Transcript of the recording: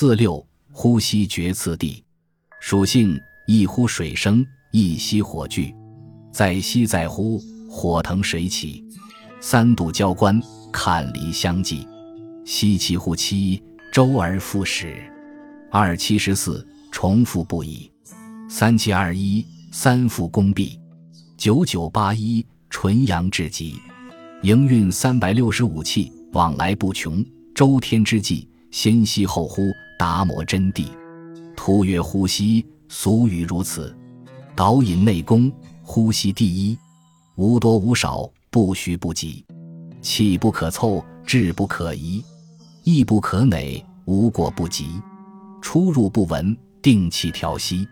四六，呼吸厥次第，属性一呼水生，一吸火聚，在吸在呼，火腾水起，三度交关，坎离相继，吸气呼气，周而复始，二七十四，重复不已，三七二一，三复功毕，九九八一，纯阳至极，营运三百六十五气，往来不穷，周天之际。先吸后呼，达摩真谛。图曰：呼吸，俗语如此。导引内功，呼吸第一，无多无少，不虚不急，气不可凑，志不可移，意不可馁，无过不及。出入不闻，定气调息。